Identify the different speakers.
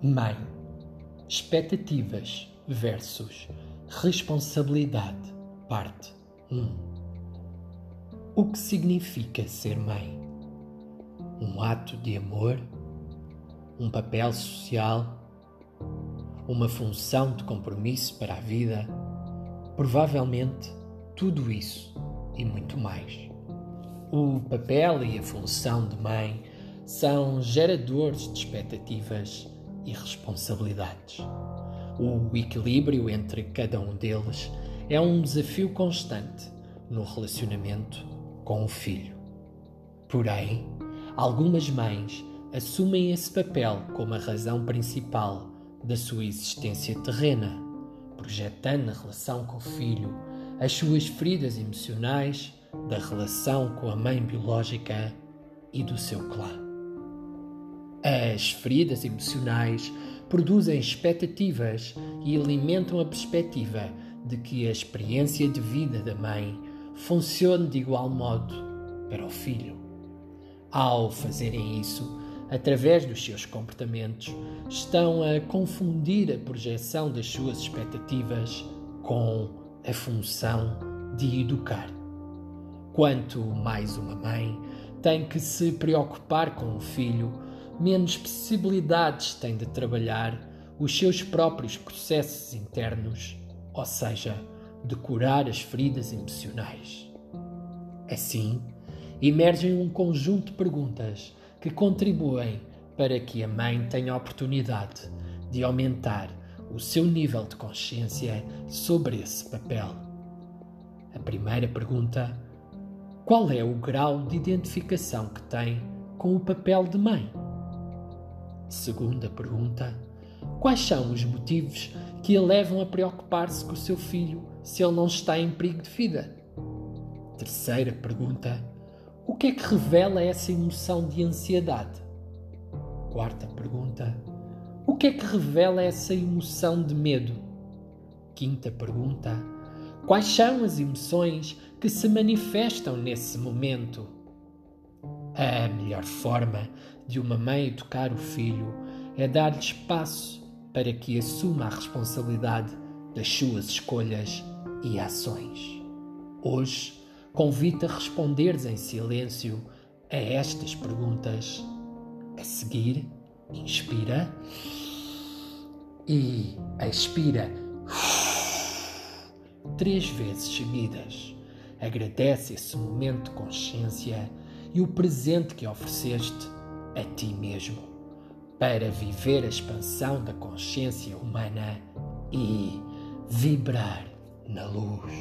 Speaker 1: Mãe, expectativas versus responsabilidade, parte 1. O que significa ser mãe? Um ato de amor? Um papel social? Uma função de compromisso para a vida? Provavelmente tudo isso e muito mais. O papel e a função de mãe são geradores de expectativas e responsabilidades. O equilíbrio entre cada um deles é um desafio constante no relacionamento com o filho. Porém, algumas mães assumem esse papel como a razão principal da sua existência terrena, projetando na relação com o filho as suas feridas emocionais da relação com a mãe biológica e do seu clã. As feridas emocionais produzem expectativas e alimentam a perspectiva de que a experiência de vida da mãe funcione de igual modo para o filho. Ao fazerem isso, através dos seus comportamentos, estão a confundir a projeção das suas expectativas com a função de educar. Quanto mais uma mãe tem que se preocupar com o filho, menos possibilidades tem de trabalhar os seus próprios processos internos, ou seja, de curar as feridas emocionais. Assim, emergem um conjunto de perguntas que contribuem para que a mãe tenha a oportunidade de aumentar o seu nível de consciência sobre esse papel. A primeira pergunta: qual é o grau de identificação que tem com o papel de mãe? Segunda pergunta: Quais são os motivos que a levam a preocupar-se com o seu filho se ele não está em perigo de vida? Terceira pergunta: O que é que revela essa emoção de ansiedade? Quarta pergunta: O que é que revela essa emoção de medo? Quinta pergunta: Quais são as emoções que se manifestam nesse momento? A melhor forma de uma mãe educar o filho é dar-lhe espaço para que assuma a responsabilidade das suas escolhas e ações. Hoje, convido a responderes em silêncio a estas perguntas. A seguir, inspira e expira três vezes seguidas. Agradece esse momento de consciência e o presente que ofereceste a ti mesmo para viver a expansão da consciência humana e vibrar na luz.